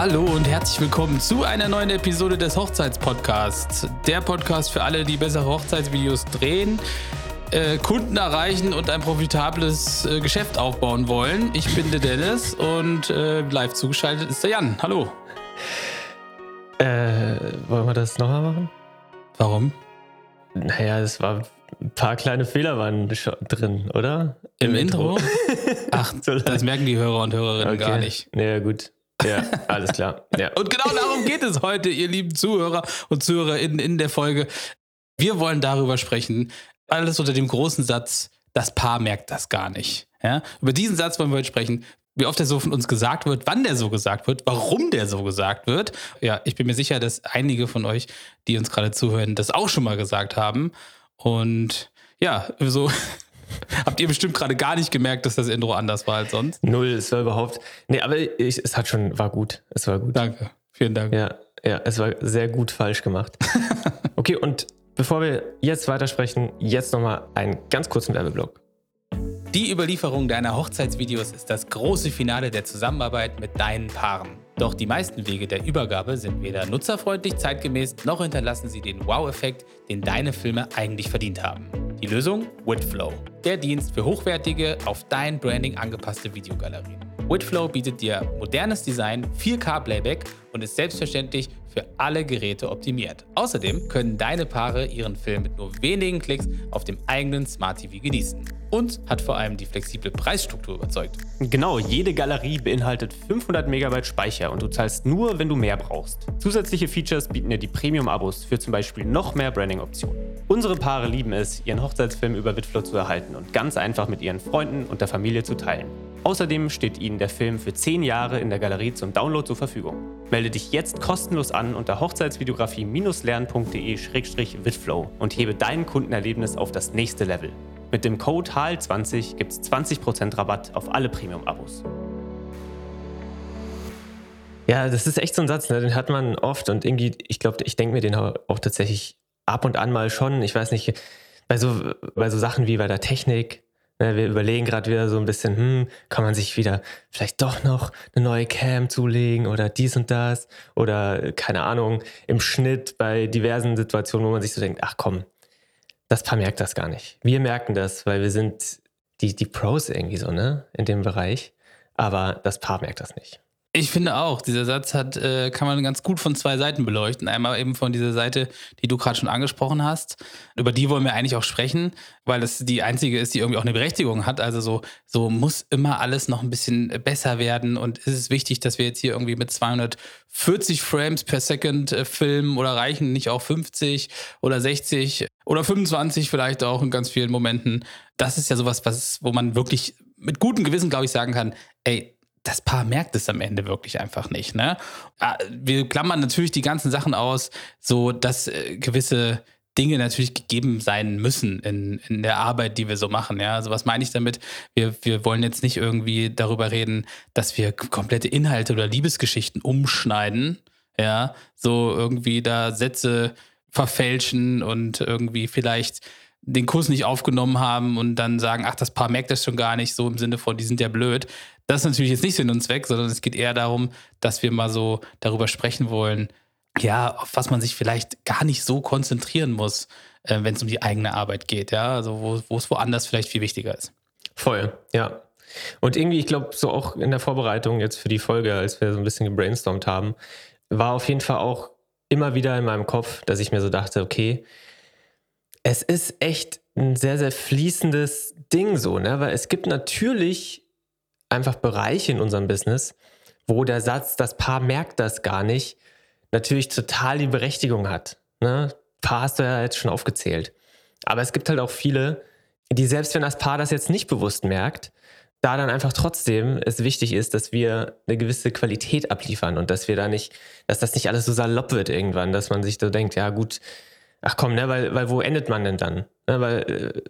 Hallo und herzlich willkommen zu einer neuen Episode des Hochzeitspodcasts. Der Podcast für alle, die bessere Hochzeitsvideos drehen, äh, Kunden erreichen und ein profitables äh, Geschäft aufbauen wollen. Ich bin der Dennis und äh, live zugeschaltet ist der Jan. Hallo. Äh, wollen wir das nochmal machen? Warum? Naja, es war ein paar kleine Fehler waren drin, oder? Im, Im Intro? Intro? Ach, das merken die Hörer und Hörerinnen okay. gar nicht. Naja, gut. Ja, alles klar. Ja. Und genau darum geht es heute, ihr lieben Zuhörer und Zuhörerinnen in der Folge. Wir wollen darüber sprechen, alles unter dem großen Satz, das Paar merkt das gar nicht. Ja? Über diesen Satz wollen wir heute sprechen, wie oft der so von uns gesagt wird, wann der so gesagt wird, warum der so gesagt wird. Ja, ich bin mir sicher, dass einige von euch, die uns gerade zuhören, das auch schon mal gesagt haben. Und ja, so Habt ihr bestimmt gerade gar nicht gemerkt, dass das Intro anders war als sonst? Null, es war überhaupt. Nee, aber ich, es hat schon, war gut. Es war gut. Danke. Vielen Dank. Ja, ja, es war sehr gut falsch gemacht. okay, und bevor wir jetzt weitersprechen, jetzt nochmal einen ganz kurzen Werbeblock. Die Überlieferung deiner Hochzeitsvideos ist das große Finale der Zusammenarbeit mit deinen Paaren. Doch die meisten Wege der Übergabe sind weder nutzerfreundlich, zeitgemäß, noch hinterlassen sie den Wow-Effekt, den deine Filme eigentlich verdient haben. Die Lösung? Whitflow. Der Dienst für hochwertige, auf dein Branding angepasste Videogalerien. Whitflow bietet dir modernes Design, 4K Playback und ist selbstverständlich für alle Geräte optimiert. Außerdem können deine Paare ihren Film mit nur wenigen Klicks auf dem eigenen Smart TV genießen. Und hat vor allem die flexible Preisstruktur überzeugt. Genau, jede Galerie beinhaltet 500 MB Speicher und du zahlst nur, wenn du mehr brauchst. Zusätzliche Features bieten dir die Premium-Abos für zum Beispiel noch mehr Branding-Optionen. Unsere Paare lieben es, ihren Hochzeitsfilm über Bitflow zu erhalten und ganz einfach mit ihren Freunden und der Familie zu teilen. Außerdem steht Ihnen der Film für 10 Jahre in der Galerie zum Download zur Verfügung. Melde dich jetzt kostenlos an unter hochzeitsvideografie-lernen.de-witflow und hebe dein Kundenerlebnis auf das nächste Level. Mit dem Code HAL20 gibt es 20% Rabatt auf alle Premium-Abos. Ja, das ist echt so ein Satz, ne? den hat man oft und irgendwie, ich glaube, ich denke mir den auch tatsächlich ab und an mal schon. Ich weiß nicht, bei so, bei so Sachen wie bei der Technik, wir überlegen gerade wieder so ein bisschen, hm, kann man sich wieder vielleicht doch noch eine neue Cam zulegen oder dies und das oder keine Ahnung, im Schnitt bei diversen Situationen, wo man sich so denkt, ach komm, das Paar merkt das gar nicht. Wir merken das, weil wir sind die, die Pros irgendwie so, ne, in dem Bereich. Aber das Paar merkt das nicht. Ich finde auch, dieser Satz hat, äh, kann man ganz gut von zwei Seiten beleuchten. Einmal eben von dieser Seite, die du gerade schon angesprochen hast. Über die wollen wir eigentlich auch sprechen, weil das die einzige ist, die irgendwie auch eine Berechtigung hat. Also so, so muss immer alles noch ein bisschen besser werden. Und ist es wichtig, dass wir jetzt hier irgendwie mit 240 Frames per Second äh, filmen oder reichen nicht auch 50 oder 60 oder 25 vielleicht auch in ganz vielen Momenten. Das ist ja sowas, was, wo man wirklich mit gutem Gewissen, glaube ich, sagen kann, ey, das Paar merkt es am Ende wirklich einfach nicht. Ne? Ah, wir klammern natürlich die ganzen Sachen aus, so dass äh, gewisse Dinge natürlich gegeben sein müssen in, in der Arbeit, die wir so machen. Ja, also was meine ich damit? Wir, wir wollen jetzt nicht irgendwie darüber reden, dass wir komplette Inhalte oder Liebesgeschichten umschneiden. Ja, so irgendwie da Sätze verfälschen und irgendwie vielleicht den Kurs nicht aufgenommen haben und dann sagen, ach, das Paar merkt das schon gar nicht, so im Sinne von, die sind ja blöd. Das ist natürlich jetzt nicht Sinn und Zweck, sondern es geht eher darum, dass wir mal so darüber sprechen wollen, ja, auf was man sich vielleicht gar nicht so konzentrieren muss, äh, wenn es um die eigene Arbeit geht, ja, also wo, wo es woanders vielleicht viel wichtiger ist. Voll, ja. Und irgendwie, ich glaube, so auch in der Vorbereitung jetzt für die Folge, als wir so ein bisschen gebrainstormt haben, war auf jeden Fall auch immer wieder in meinem Kopf, dass ich mir so dachte, okay, es ist echt ein sehr, sehr fließendes Ding so, ne? Weil es gibt natürlich einfach Bereiche in unserem Business, wo der Satz, das Paar merkt das gar nicht, natürlich total die Berechtigung hat. Ne? Paar hast du ja jetzt schon aufgezählt. Aber es gibt halt auch viele, die selbst wenn das Paar das jetzt nicht bewusst merkt, da dann einfach trotzdem es wichtig ist, dass wir eine gewisse Qualität abliefern und dass wir da nicht, dass das nicht alles so salopp wird irgendwann, dass man sich so denkt, ja gut, ach komm, ne, weil, weil wo endet man denn dann? Ne, weil äh,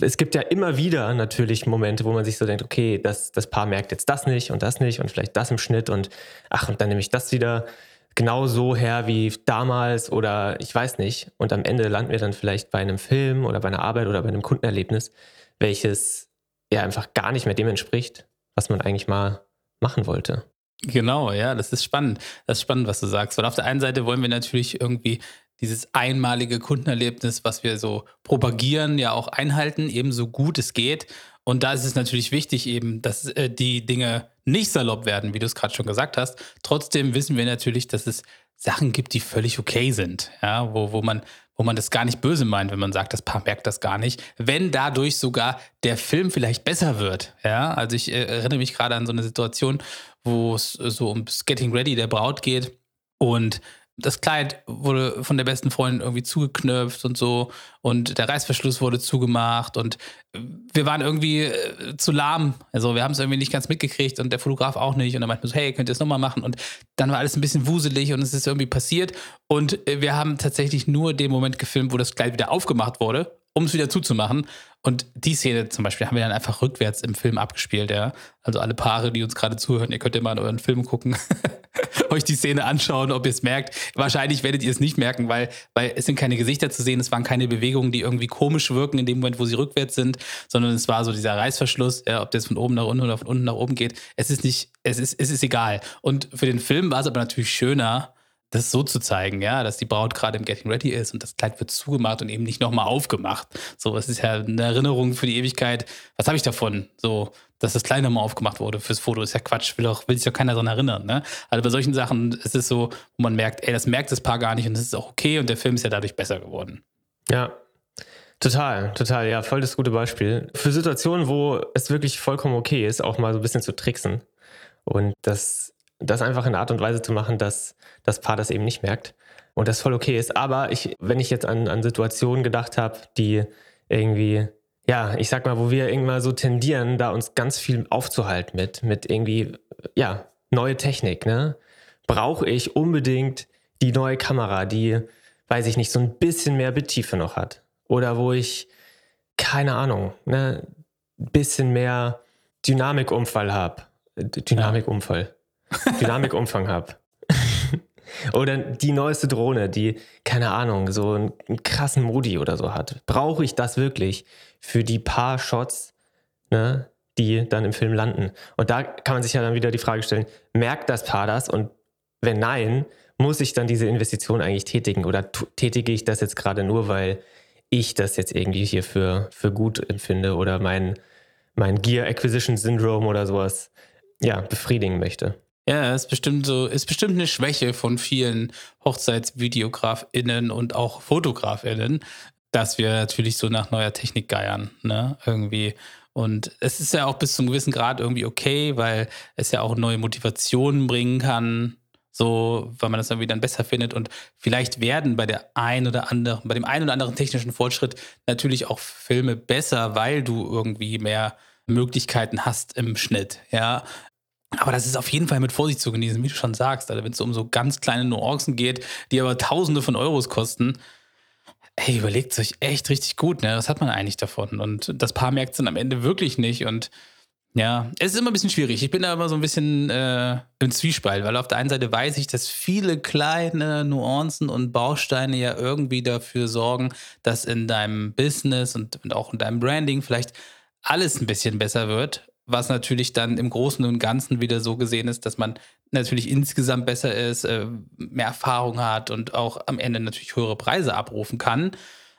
es gibt ja immer wieder natürlich Momente, wo man sich so denkt, okay, das, das Paar merkt jetzt das nicht und das nicht und vielleicht das im Schnitt und ach, und dann nehme ich das wieder genau so her wie damals oder ich weiß nicht. Und am Ende landen wir dann vielleicht bei einem Film oder bei einer Arbeit oder bei einem Kundenerlebnis, welches ja einfach gar nicht mehr dem entspricht, was man eigentlich mal machen wollte. Genau, ja, das ist spannend. Das ist spannend, was du sagst. Weil auf der einen Seite wollen wir natürlich irgendwie dieses einmalige Kundenerlebnis, was wir so propagieren, ja auch einhalten, ebenso gut es geht. Und da ist es natürlich wichtig, eben, dass äh, die Dinge nicht salopp werden, wie du es gerade schon gesagt hast. Trotzdem wissen wir natürlich, dass es Sachen gibt, die völlig okay sind, ja, wo, wo man wo man das gar nicht böse meint, wenn man sagt, das Paar merkt das gar nicht, wenn dadurch sogar der Film vielleicht besser wird. Ja, also ich äh, erinnere mich gerade an so eine Situation, wo es so ums Getting Ready der Braut geht und das Kleid wurde von der besten Freundin irgendwie zugeknöpft und so und der Reißverschluss wurde zugemacht und wir waren irgendwie äh, zu lahm. Also wir haben es irgendwie nicht ganz mitgekriegt und der Fotograf auch nicht und dann meinte so, hey, könnt ihr es nochmal machen? Und dann war alles ein bisschen wuselig und es ist irgendwie passiert und wir haben tatsächlich nur den Moment gefilmt, wo das Kleid wieder aufgemacht wurde um es wieder zuzumachen. Und die Szene zum Beispiel haben wir dann einfach rückwärts im Film abgespielt, ja. Also alle Paare, die uns gerade zuhören, ihr könnt ja mal in euren Film gucken, euch die Szene anschauen, ob ihr es merkt. Wahrscheinlich werdet ihr es nicht merken, weil, weil es sind keine Gesichter zu sehen, es waren keine Bewegungen, die irgendwie komisch wirken in dem Moment, wo sie rückwärts sind, sondern es war so dieser Reißverschluss, ja, ob das von oben nach unten oder von unten nach oben geht. Es ist nicht, es ist, es ist egal. Und für den Film war es aber natürlich schöner, das so zu zeigen, ja, dass die Braut gerade im Getting Ready ist und das Kleid wird zugemacht und eben nicht nochmal aufgemacht. So, es ist ja eine Erinnerung für die Ewigkeit. Was habe ich davon? So, dass das Kleid nochmal aufgemacht wurde fürs Foto, ist ja Quatsch, will, auch, will sich doch keiner daran erinnern. Ne? Also bei solchen Sachen ist es so, wo man merkt, ey, das merkt das Paar gar nicht und das ist auch okay und der Film ist ja dadurch besser geworden. Ja, Total, total, ja, voll das gute Beispiel. Für Situationen, wo es wirklich vollkommen okay ist, auch mal so ein bisschen zu tricksen. Und das das einfach in einer Art und Weise zu machen, dass das Paar das eben nicht merkt und das voll okay ist. Aber ich, wenn ich jetzt an, an Situationen gedacht habe, die irgendwie, ja, ich sag mal, wo wir irgendwann so tendieren, da uns ganz viel aufzuhalten mit, mit irgendwie, ja, neue Technik, ne? Brauche ich unbedingt die neue Kamera, die, weiß ich nicht, so ein bisschen mehr Bittiefe noch hat. Oder wo ich, keine Ahnung, ne, ein bisschen mehr Dynamikumfall habe. Dynamikumfall. Dynamikumfang habe. oder die neueste Drohne, die, keine Ahnung, so einen, krassen Modi oder so hat. Brauche ich das wirklich für die paar Shots, ne, die dann im Film landen? Und da kann man sich ja dann wieder die Frage stellen, merkt das Paar das? Und wenn nein, muss ich dann diese Investition eigentlich tätigen? Oder tätige ich das jetzt gerade nur, weil ich das jetzt irgendwie hier für, für gut empfinde oder mein, mein Gear Acquisition Syndrome oder sowas ja, befriedigen möchte? Ja, ist bestimmt so, ist bestimmt eine Schwäche von vielen HochzeitsvideografInnen und auch FotografInnen, dass wir natürlich so nach neuer Technik geiern, ne? Irgendwie. Und es ist ja auch bis zum gewissen Grad irgendwie okay, weil es ja auch neue Motivationen bringen kann, so, weil man das irgendwie dann besser findet. Und vielleicht werden bei der ein oder anderen, bei dem einen oder anderen technischen Fortschritt natürlich auch Filme besser, weil du irgendwie mehr Möglichkeiten hast im Schnitt. Ja, aber das ist auf jeden Fall mit Vorsicht zu genießen, wie du schon sagst. Also wenn es um so ganz kleine Nuancen geht, die aber Tausende von Euros kosten, hey, überlegt es euch echt richtig gut, ne? Was hat man eigentlich davon? Und das Paar merkt es dann am Ende wirklich nicht. Und ja, es ist immer ein bisschen schwierig. Ich bin da immer so ein bisschen äh, im Zwiespalt, weil auf der einen Seite weiß ich, dass viele kleine Nuancen und Bausteine ja irgendwie dafür sorgen, dass in deinem Business und auch in deinem Branding vielleicht alles ein bisschen besser wird was natürlich dann im Großen und Ganzen wieder so gesehen ist, dass man natürlich insgesamt besser ist, äh, mehr Erfahrung hat und auch am Ende natürlich höhere Preise abrufen kann.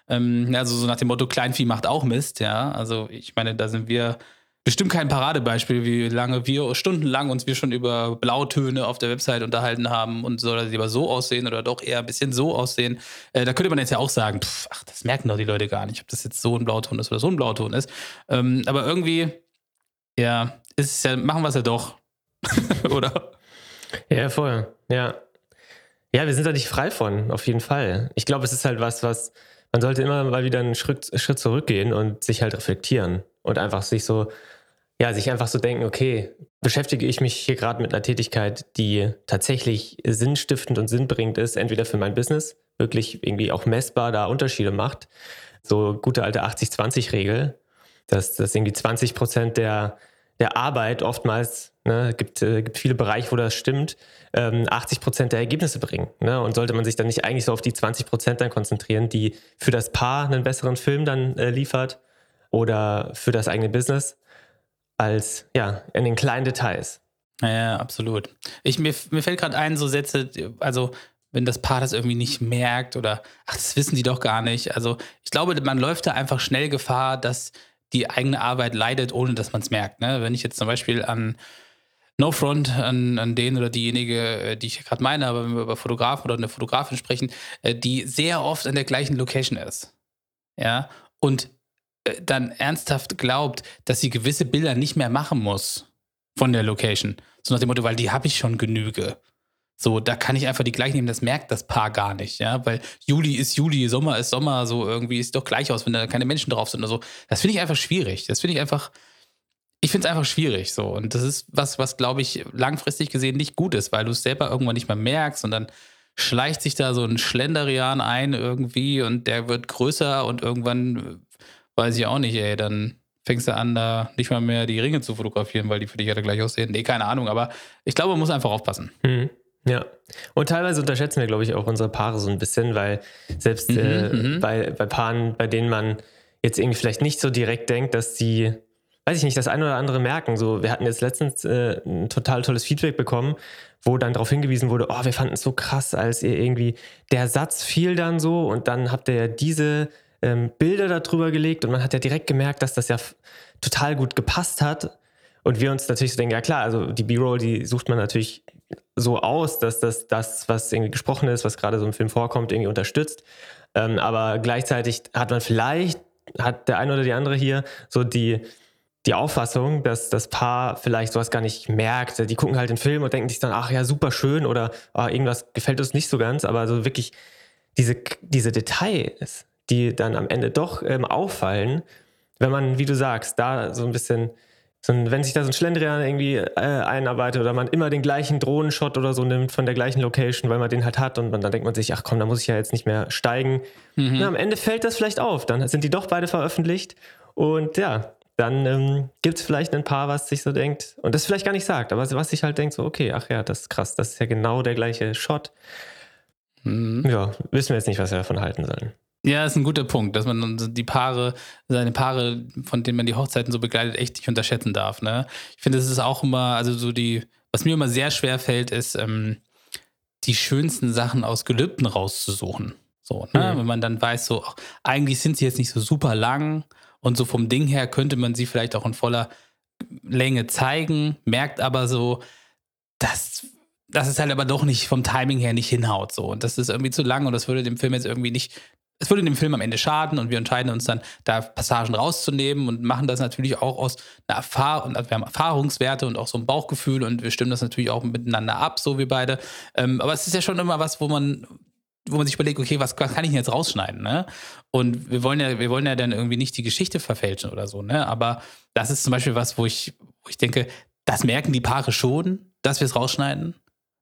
Ähm, also so nach dem Motto, Kleinvieh macht auch Mist, ja. Also ich meine, da sind wir bestimmt kein Paradebeispiel, wie lange wir stundenlang uns wir schon über Blautöne auf der Website unterhalten haben und soll das lieber so aussehen oder doch eher ein bisschen so aussehen. Äh, da könnte man jetzt ja auch sagen, pff, ach, das merken doch die Leute gar nicht, ob das jetzt so ein Blauton ist oder so ein Blauton ist. Ähm, aber irgendwie ja, ist ja, machen wir es ja doch. Oder? Ja, voll. Ja. Ja, wir sind da nicht frei von, auf jeden Fall. Ich glaube, es ist halt was, was man sollte immer mal wieder einen Schritt, Schritt zurückgehen und sich halt reflektieren und einfach sich so, ja, sich einfach so denken, okay, beschäftige ich mich hier gerade mit einer Tätigkeit, die tatsächlich sinnstiftend und sinnbringend ist, entweder für mein Business, wirklich irgendwie auch messbar da Unterschiede macht. So gute alte 80-20-Regel, dass, dass irgendwie 20 Prozent der, der Arbeit oftmals, ne, gibt, äh, gibt viele Bereiche, wo das stimmt, ähm, 80 Prozent der Ergebnisse bringen. Ne? Und sollte man sich dann nicht eigentlich so auf die 20 Prozent dann konzentrieren, die für das Paar einen besseren Film dann äh, liefert oder für das eigene Business, als ja, in den kleinen Details. Ja, absolut. Ich, mir, mir fällt gerade ein, so Sätze, also wenn das Paar das irgendwie nicht merkt oder ach, das wissen die doch gar nicht. Also ich glaube, man läuft da einfach schnell Gefahr, dass die eigene Arbeit leidet, ohne dass man es merkt. Ne? Wenn ich jetzt zum Beispiel an No Front an, an den oder diejenige, äh, die ich gerade meine, aber wenn wir über Fotografen oder eine Fotografin sprechen, äh, die sehr oft an der gleichen Location ist. Ja, und äh, dann ernsthaft glaubt, dass sie gewisse Bilder nicht mehr machen muss von der Location. So nach dem Motto, weil die habe ich schon genüge. So, da kann ich einfach die gleich nehmen, das merkt das Paar gar nicht, ja, weil Juli ist Juli, Sommer ist Sommer, so irgendwie ist doch gleich aus, wenn da keine Menschen drauf sind oder so. Das finde ich einfach schwierig. Das finde ich einfach, ich finde es einfach schwierig so. Und das ist was, was glaube ich langfristig gesehen nicht gut ist, weil du es selber irgendwann nicht mehr merkst und dann schleicht sich da so ein Schlenderian ein irgendwie und der wird größer und irgendwann, weiß ich auch nicht, ey, dann fängst du an, da nicht mal mehr die Ringe zu fotografieren, weil die für dich alle gleich aussehen. Nee, keine Ahnung, aber ich glaube, man muss einfach aufpassen. Mhm. Ja. Und teilweise unterschätzen wir, glaube ich, auch unsere Paare so ein bisschen, weil selbst mhm, äh, mhm. bei, bei Paaren, bei denen man jetzt irgendwie vielleicht nicht so direkt denkt, dass sie, weiß ich nicht, das eine oder andere merken. So, wir hatten jetzt letztens äh, ein total tolles Feedback bekommen, wo dann darauf hingewiesen wurde, oh, wir fanden es so krass, als ihr irgendwie, der Satz fiel dann so und dann habt ihr ja diese ähm, Bilder darüber gelegt und man hat ja direkt gemerkt, dass das ja total gut gepasst hat. Und wir uns natürlich so denken, ja klar, also die B-Roll, die sucht man natürlich so aus, dass das, das, was irgendwie gesprochen ist, was gerade so im Film vorkommt, irgendwie unterstützt. Ähm, aber gleichzeitig hat man vielleicht, hat der eine oder die andere hier so die, die Auffassung, dass das Paar vielleicht sowas gar nicht merkt. Die gucken halt den Film und denken sich dann, ach ja, super schön oder oh, irgendwas gefällt uns nicht so ganz, aber so wirklich diese, diese Details, die dann am Ende doch ähm, auffallen, wenn man, wie du sagst, da so ein bisschen so ein, wenn sich da so ein Schlendrian irgendwie äh, einarbeitet oder man immer den gleichen Drohnenshot oder so nimmt von der gleichen Location, weil man den halt hat und man, dann denkt man sich, ach komm, da muss ich ja jetzt nicht mehr steigen. Mhm. Na, am Ende fällt das vielleicht auf. Dann sind die doch beide veröffentlicht und ja, dann ähm, gibt es vielleicht ein Paar, was sich so denkt und das vielleicht gar nicht sagt, aber was sich halt denkt, so, okay, ach ja, das ist krass, das ist ja genau der gleiche Shot. Mhm. Ja, wissen wir jetzt nicht, was wir davon halten sollen. Ja, ist ein guter Punkt, dass man die Paare, seine Paare, von denen man die Hochzeiten so begleitet, echt nicht unterschätzen darf. Ne? Ich finde, es ist auch immer, also so die, was mir immer sehr schwer fällt, ist, ähm, die schönsten Sachen aus Gelübden rauszusuchen. So, ne? Mhm. Wenn man dann weiß, so, ach, eigentlich sind sie jetzt nicht so super lang und so vom Ding her könnte man sie vielleicht auch in voller Länge zeigen, merkt aber so, dass dass es halt aber doch nicht vom Timing her nicht hinhaut so und das ist irgendwie zu lang und das würde dem Film jetzt irgendwie nicht es würde dem Film am Ende schaden und wir entscheiden uns dann, da Passagen rauszunehmen und machen das natürlich auch aus einer Erfahrung, also wir haben Erfahrungswerte und auch so ein Bauchgefühl und wir stimmen das natürlich auch miteinander ab, so wie beide. Ähm, aber es ist ja schon immer was, wo man, wo man sich überlegt, okay, was, was kann ich denn jetzt rausschneiden, ne? Und wir wollen ja, wir wollen ja dann irgendwie nicht die Geschichte verfälschen oder so, ne? Aber das ist zum Beispiel was, wo ich, wo ich denke, das merken die Paare schon, dass wir es rausschneiden.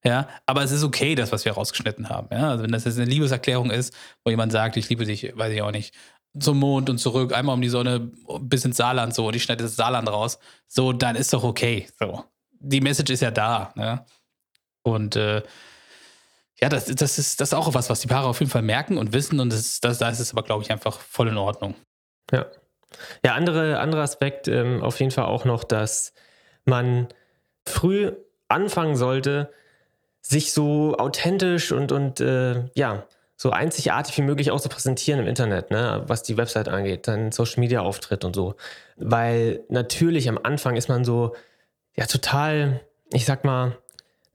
Ja, aber es ist okay, das, was wir rausgeschnitten haben. Ja, also wenn das jetzt eine Liebeserklärung ist, wo jemand sagt, ich liebe dich, weiß ich auch nicht, zum Mond und zurück, einmal um die Sonne bis ins Saarland so und ich schneide das Saarland raus, so, dann ist doch okay. So. Die Message ist ja da. Ne? Und äh, ja, das, das, ist, das ist auch was, was die Paare auf jeden Fall merken und wissen und das, das, da ist es aber, glaube ich, einfach voll in Ordnung. Ja. Ja, andere, anderer Aspekt ähm, auf jeden Fall auch noch, dass man früh anfangen sollte, sich so authentisch und, und äh, ja, so einzigartig wie möglich auch zu präsentieren im Internet, ne, was die Website angeht, dann Social Media Auftritt und so. Weil natürlich am Anfang ist man so, ja, total, ich sag mal,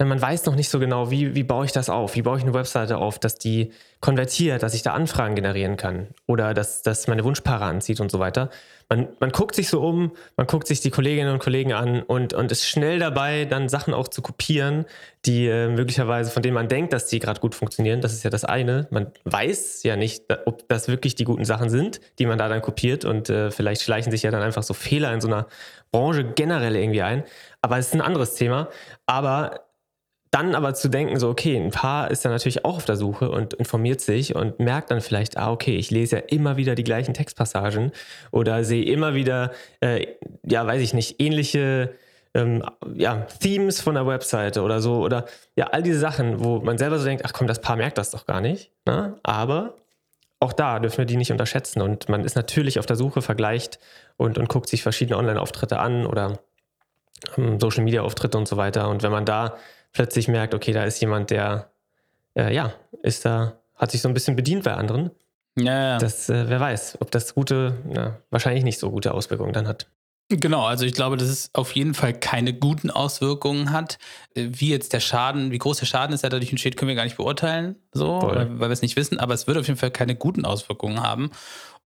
man weiß noch nicht so genau, wie, wie baue ich das auf? Wie baue ich eine Webseite auf, dass die konvertiert, dass ich da Anfragen generieren kann oder dass das meine Wunschpaare anzieht und so weiter. Man, man guckt sich so um, man guckt sich die Kolleginnen und Kollegen an und, und ist schnell dabei, dann Sachen auch zu kopieren, die äh, möglicherweise, von denen man denkt, dass die gerade gut funktionieren. Das ist ja das eine. Man weiß ja nicht, ob das wirklich die guten Sachen sind, die man da dann kopiert und äh, vielleicht schleichen sich ja dann einfach so Fehler in so einer Branche generell irgendwie ein. Aber es ist ein anderes Thema. Aber dann aber zu denken, so, okay, ein Paar ist dann natürlich auch auf der Suche und informiert sich und merkt dann vielleicht, ah, okay, ich lese ja immer wieder die gleichen Textpassagen oder sehe immer wieder, äh, ja, weiß ich nicht, ähnliche ähm, ja, Themes von der Webseite oder so oder ja, all diese Sachen, wo man selber so denkt, ach komm, das Paar merkt das doch gar nicht. Ne? Aber auch da dürfen wir die nicht unterschätzen und man ist natürlich auf der Suche, vergleicht und, und guckt sich verschiedene Online-Auftritte an oder ähm, Social Media Auftritte und so weiter. Und wenn man da plötzlich merkt, okay, da ist jemand, der, äh, ja, ist da, hat sich so ein bisschen bedient bei anderen. Ja, ja. Das, äh, wer weiß, ob das gute, na, wahrscheinlich nicht so gute Auswirkungen dann hat. Genau, also ich glaube, dass es auf jeden Fall keine guten Auswirkungen hat. Äh, wie jetzt der Schaden, wie groß der Schaden ist, der dadurch entsteht, können wir gar nicht beurteilen, so, weil, weil wir es nicht wissen, aber es wird auf jeden Fall keine guten Auswirkungen haben.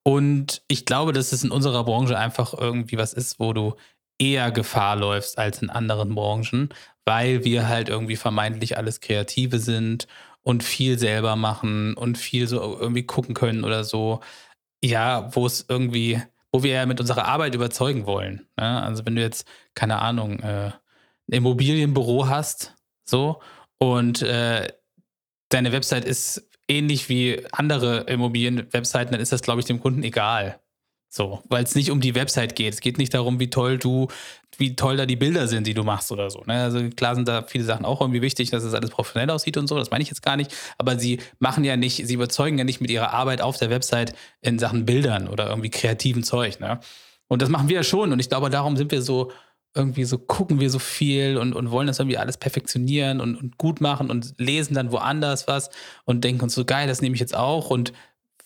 Und ich glaube, dass es in unserer Branche einfach irgendwie was ist, wo du eher Gefahr läufst als in anderen Branchen, weil wir halt irgendwie vermeintlich alles Kreative sind und viel selber machen und viel so irgendwie gucken können oder so. Ja, wo es irgendwie, wo wir ja mit unserer Arbeit überzeugen wollen. Ne? Also wenn du jetzt, keine Ahnung, äh, ein Immobilienbüro hast, so, und äh, deine Website ist ähnlich wie andere Immobilienwebseiten, dann ist das, glaube ich, dem Kunden egal. So, weil es nicht um die Website geht. Es geht nicht darum, wie toll du, wie toll da die Bilder sind, die du machst oder so. Ne? Also klar sind da viele Sachen auch irgendwie wichtig, dass es alles professionell aussieht und so. Das meine ich jetzt gar nicht. Aber sie machen ja nicht, sie überzeugen ja nicht mit ihrer Arbeit auf der Website in Sachen Bildern oder irgendwie kreativen Zeug. Ne? Und das machen wir ja schon. Und ich glaube, darum sind wir so irgendwie so gucken wir so viel und, und wollen das irgendwie alles perfektionieren und, und gut machen und lesen dann woanders was und denken uns so geil, das nehme ich jetzt auch und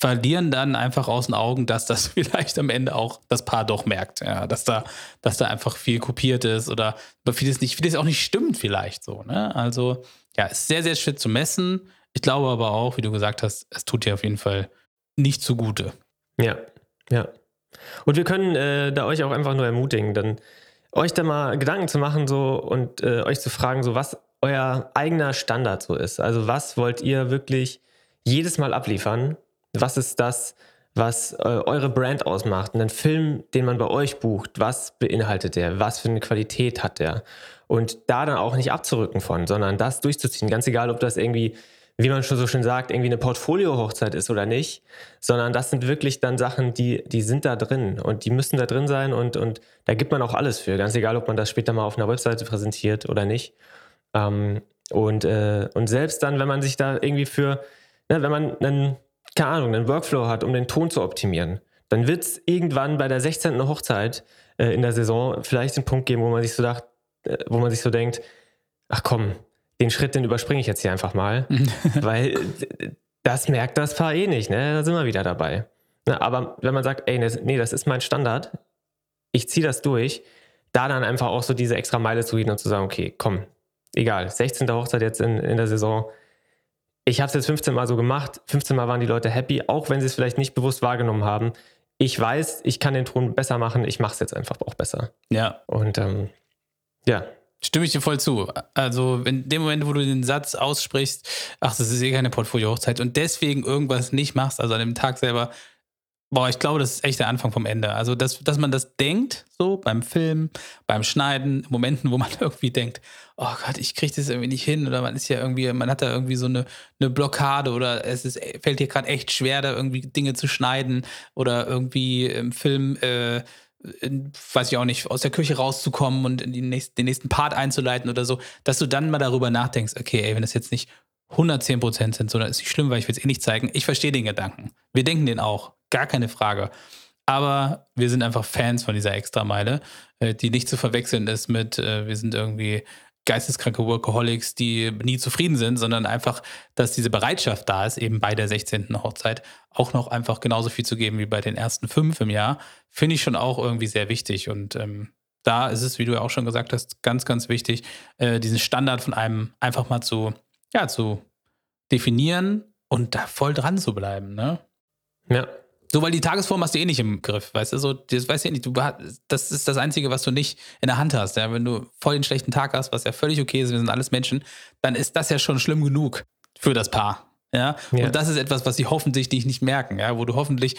verlieren dann einfach aus den Augen, dass das vielleicht am Ende auch das Paar doch merkt, ja, dass da, dass da einfach viel kopiert ist oder vieles nicht, vieles auch nicht stimmt vielleicht so. Ne? Also ja, ist sehr, sehr schwer zu messen. Ich glaube aber auch, wie du gesagt hast, es tut dir auf jeden Fall nicht zugute. Ja, ja. Und wir können äh, da euch auch einfach nur ermutigen, dann euch da mal Gedanken zu machen so und äh, euch zu fragen, so was euer eigener Standard so ist. Also was wollt ihr wirklich jedes Mal abliefern was ist das, was äh, eure Brand ausmacht? Und ein Film, den man bei euch bucht, was beinhaltet der? Was für eine Qualität hat der? Und da dann auch nicht abzurücken von, sondern das durchzuziehen. Ganz egal, ob das irgendwie, wie man schon so schön sagt, irgendwie eine Portfolio-Hochzeit ist oder nicht, sondern das sind wirklich dann Sachen, die, die sind da drin und die müssen da drin sein und, und da gibt man auch alles für. Ganz egal, ob man das später mal auf einer Webseite präsentiert oder nicht. Ähm, und, äh, und selbst dann, wenn man sich da irgendwie für, ne, wenn man einen keine Ahnung, einen Workflow hat, um den Ton zu optimieren, dann wird es irgendwann bei der 16. Hochzeit äh, in der Saison vielleicht den Punkt geben, wo man sich so dacht, äh, wo man sich so denkt, ach komm, den Schritt, den überspringe ich jetzt hier einfach mal, weil das merkt das Paar eh nicht, ne? Da sind wir wieder dabei. Na, ne, aber wenn man sagt, ey, ne, nee, das ist mein Standard, ich ziehe das durch, da dann einfach auch so diese extra Meile zu gehen und zu sagen, okay, komm, egal, 16. Hochzeit jetzt in, in der Saison, ich habe es jetzt 15 Mal so gemacht. 15 Mal waren die Leute happy, auch wenn sie es vielleicht nicht bewusst wahrgenommen haben. Ich weiß, ich kann den Ton besser machen. Ich mache es jetzt einfach auch besser. Ja. Und ähm, ja. Stimme ich dir voll zu. Also in dem Moment, wo du den Satz aussprichst, ach, das ist eh keine Portfolio-Hochzeit und deswegen irgendwas nicht machst, also an dem Tag selber, Boah, ich glaube, das ist echt der Anfang vom Ende. Also, dass, dass man das denkt, so beim Film, beim Schneiden, Momenten, wo man irgendwie denkt, oh Gott, ich kriege das irgendwie nicht hin oder man ist ja irgendwie, man hat da irgendwie so eine, eine Blockade oder es ist, fällt dir gerade echt schwer, da irgendwie Dinge zu schneiden oder irgendwie im Film, äh, in, weiß ich auch nicht, aus der Küche rauszukommen und in nächsten, den nächsten Part einzuleiten oder so, dass du dann mal darüber nachdenkst, okay, ey, wenn das jetzt nicht 110 Prozent sind, sondern ist nicht schlimm, weil ich will es eh nicht zeigen. Ich verstehe den Gedanken. Wir denken den auch. Gar keine Frage. Aber wir sind einfach Fans von dieser Extrameile, äh, die nicht zu verwechseln ist mit, äh, wir sind irgendwie geisteskranke Workaholics, die nie zufrieden sind, sondern einfach, dass diese Bereitschaft da ist, eben bei der 16. Hochzeit auch noch einfach genauso viel zu geben wie bei den ersten fünf im Jahr, finde ich schon auch irgendwie sehr wichtig. Und ähm, da ist es, wie du ja auch schon gesagt hast, ganz, ganz wichtig, äh, diesen Standard von einem einfach mal zu ja, zu definieren und da voll dran zu bleiben, ne? Ja. So, weil die Tagesform hast du eh nicht im Griff, weißt du? So, das weißt du eh nicht. Du, das ist das Einzige, was du nicht in der Hand hast. Ja? Wenn du voll den schlechten Tag hast, was ja völlig okay ist, wir sind alles Menschen, dann ist das ja schon schlimm genug für das Paar. Ja? ja. Und das ist etwas, was sie hoffentlich nicht merken, ja, wo du hoffentlich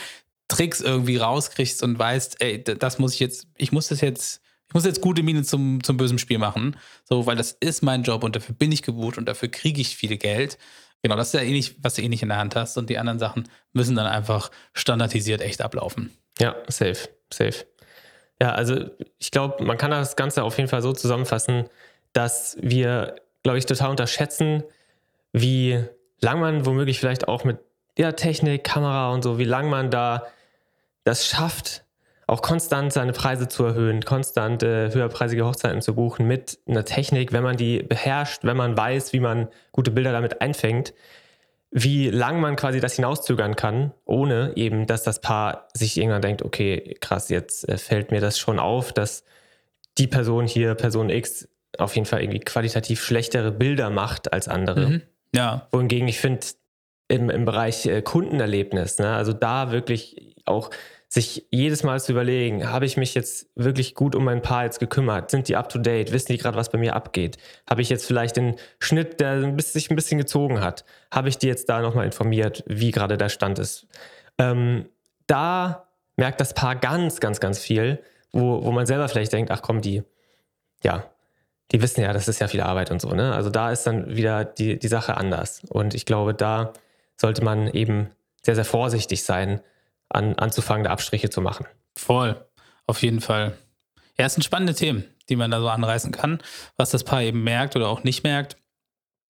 Tricks irgendwie rauskriegst und weißt, ey, das muss ich jetzt, ich muss das jetzt ich muss jetzt gute Miene zum, zum bösen Spiel machen, so, weil das ist mein Job und dafür bin ich gebucht und dafür kriege ich viel Geld. Genau, das ist ja nicht, was du eh nicht in der Hand hast und die anderen Sachen müssen dann einfach standardisiert echt ablaufen. Ja, safe, safe. Ja, also ich glaube, man kann das Ganze auf jeden Fall so zusammenfassen, dass wir, glaube ich, total unterschätzen, wie lang man womöglich vielleicht auch mit ja, Technik, Kamera und so, wie lang man da das schafft, auch konstant seine Preise zu erhöhen, konstant äh, höherpreisige Hochzeiten zu buchen mit einer Technik, wenn man die beherrscht, wenn man weiß, wie man gute Bilder damit einfängt, wie lang man quasi das hinauszögern kann, ohne eben, dass das Paar sich irgendwann denkt, okay, krass, jetzt äh, fällt mir das schon auf, dass die Person hier, Person X, auf jeden Fall irgendwie qualitativ schlechtere Bilder macht als andere. Mhm. Ja. Wohingegen ich finde, im, im Bereich äh, Kundenerlebnis, ne, also da wirklich auch sich jedes Mal zu überlegen, habe ich mich jetzt wirklich gut um mein Paar jetzt gekümmert? Sind die up to date? Wissen die gerade, was bei mir abgeht? Habe ich jetzt vielleicht den Schnitt, der sich ein bisschen gezogen hat? Habe ich die jetzt da nochmal informiert, wie gerade der Stand ist? Ähm, da merkt das Paar ganz, ganz, ganz viel, wo, wo man selber vielleicht denkt, ach komm, die, ja, die wissen ja, das ist ja viel Arbeit und so. Ne? Also da ist dann wieder die, die Sache anders. Und ich glaube, da sollte man eben sehr, sehr vorsichtig sein, an, anzufangen, da Abstriche zu machen. Voll, auf jeden Fall. Ja, es sind spannende Themen, die man da so anreißen kann, was das Paar eben merkt oder auch nicht merkt.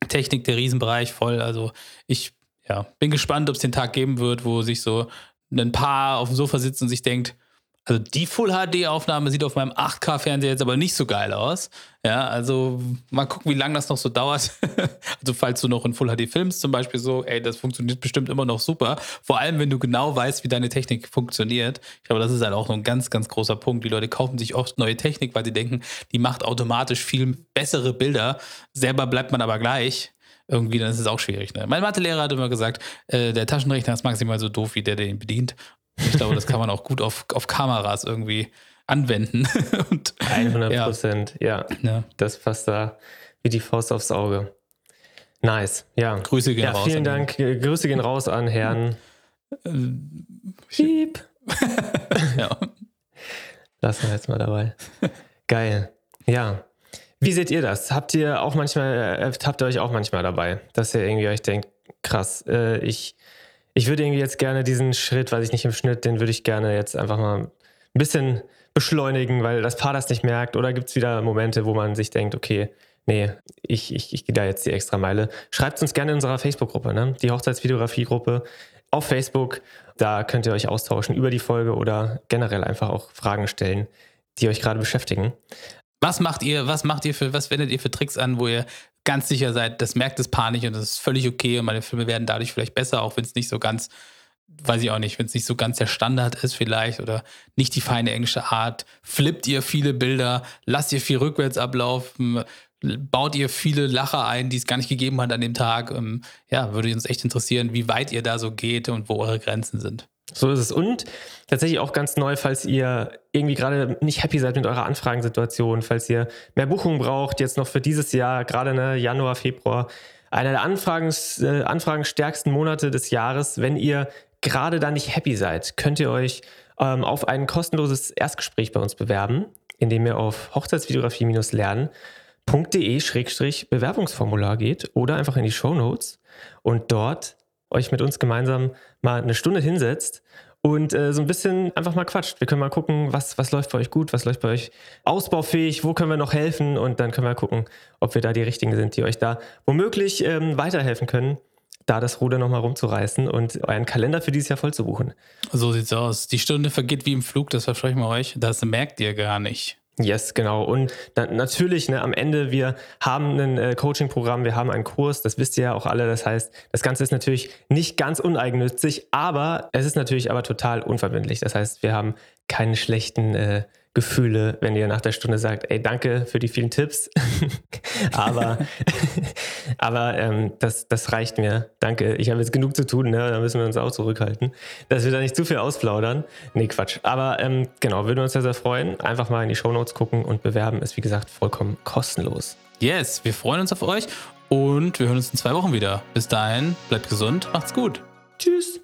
Technik, der Riesenbereich voll. Also ich ja, bin gespannt, ob es den Tag geben wird, wo sich so ein Paar auf dem Sofa sitzt und sich denkt, also die Full HD Aufnahme sieht auf meinem 8K Fernseher jetzt aber nicht so geil aus. Ja, also mal gucken, wie lange das noch so dauert. also falls du noch in Full HD filmst zum Beispiel so, ey, das funktioniert bestimmt immer noch super. Vor allem, wenn du genau weißt, wie deine Technik funktioniert. Ich glaube, das ist halt auch so ein ganz, ganz großer Punkt. Die Leute kaufen sich oft neue Technik, weil sie denken, die macht automatisch viel bessere Bilder. Selber bleibt man aber gleich irgendwie, dann ist es auch schwierig. Ne? Mein Mathelehrer hat immer gesagt, äh, der Taschenrechner ist maximal so doof, wie der, der ihn bedient. Ich glaube, das kann man auch gut auf, auf Kameras irgendwie anwenden. Und, 100 Prozent, ja. ja. ja. Das passt da wie die Faust aufs Auge. Nice, ja. Grüße gehen ja, raus. Vielen Dank. Grüße gehen raus an Herrn. Piep. ja. Lassen wir jetzt mal dabei. Geil. Ja. Wie seht ihr das? Habt ihr auch manchmal, äh, habt ihr euch auch manchmal dabei, dass ihr irgendwie euch denkt, krass, äh, ich ich würde irgendwie jetzt gerne diesen Schritt, weiß ich nicht im Schnitt, den würde ich gerne jetzt einfach mal ein bisschen beschleunigen, weil das Paar das nicht merkt. Oder gibt es wieder Momente, wo man sich denkt, okay, nee, ich, ich, ich gehe da jetzt die extra Meile. Schreibt uns gerne in unserer Facebook-Gruppe, ne? die Hochzeitsvideografie-Gruppe auf Facebook. Da könnt ihr euch austauschen über die Folge oder generell einfach auch Fragen stellen, die euch gerade beschäftigen. Was macht ihr, was macht ihr für, was wendet ihr für Tricks an, wo ihr ganz sicher seid, das merkt das Paar nicht und das ist völlig okay und meine Filme werden dadurch vielleicht besser, auch wenn es nicht so ganz, weiß ich auch nicht, wenn es nicht so ganz der Standard ist vielleicht oder nicht die feine englische Art. Flippt ihr viele Bilder, lasst ihr viel rückwärts ablaufen, baut ihr viele Lacher ein, die es gar nicht gegeben hat an dem Tag. Ähm, ja, würde uns echt interessieren, wie weit ihr da so geht und wo eure Grenzen sind. So ist es. Und tatsächlich auch ganz neu, falls ihr irgendwie gerade nicht happy seid mit eurer Anfragensituation, falls ihr mehr Buchungen braucht, jetzt noch für dieses Jahr, gerade ne, Januar, Februar, einer der Anfragens, äh, anfragenstärksten Monate des Jahres. Wenn ihr gerade da nicht happy seid, könnt ihr euch ähm, auf ein kostenloses Erstgespräch bei uns bewerben, indem ihr auf hochzeitsvideografie-lernen.de-bewerbungsformular geht oder einfach in die Show Notes und dort euch mit uns gemeinsam mal eine Stunde hinsetzt und äh, so ein bisschen einfach mal quatscht. Wir können mal gucken, was, was läuft bei euch gut, was läuft bei euch ausbaufähig, wo können wir noch helfen und dann können wir gucken, ob wir da die Richtigen sind, die euch da womöglich ähm, weiterhelfen können, da das Ruder nochmal rumzureißen und euren Kalender für dieses Jahr voll zu buchen. So sieht's aus. Die Stunde vergeht wie im Flug, das versprechen wir euch. Das merkt ihr gar nicht. Yes, genau. Und dann natürlich, ne, am Ende, wir haben ein äh, Coaching-Programm, wir haben einen Kurs, das wisst ihr ja auch alle. Das heißt, das Ganze ist natürlich nicht ganz uneigennützig, aber es ist natürlich aber total unverbindlich. Das heißt, wir haben keine schlechten äh, Gefühle, wenn ihr nach der Stunde sagt, ey, danke für die vielen Tipps. aber aber ähm, das, das reicht mir. Danke. Ich habe jetzt genug zu tun, ne? da müssen wir uns auch zurückhalten, dass wir da nicht zu viel ausplaudern. Nee, Quatsch. Aber ähm, genau, würden uns sehr, sehr freuen. Einfach mal in die Shownotes gucken und bewerben ist, wie gesagt, vollkommen kostenlos. Yes, wir freuen uns auf euch und wir hören uns in zwei Wochen wieder. Bis dahin, bleibt gesund, macht's gut. Tschüss.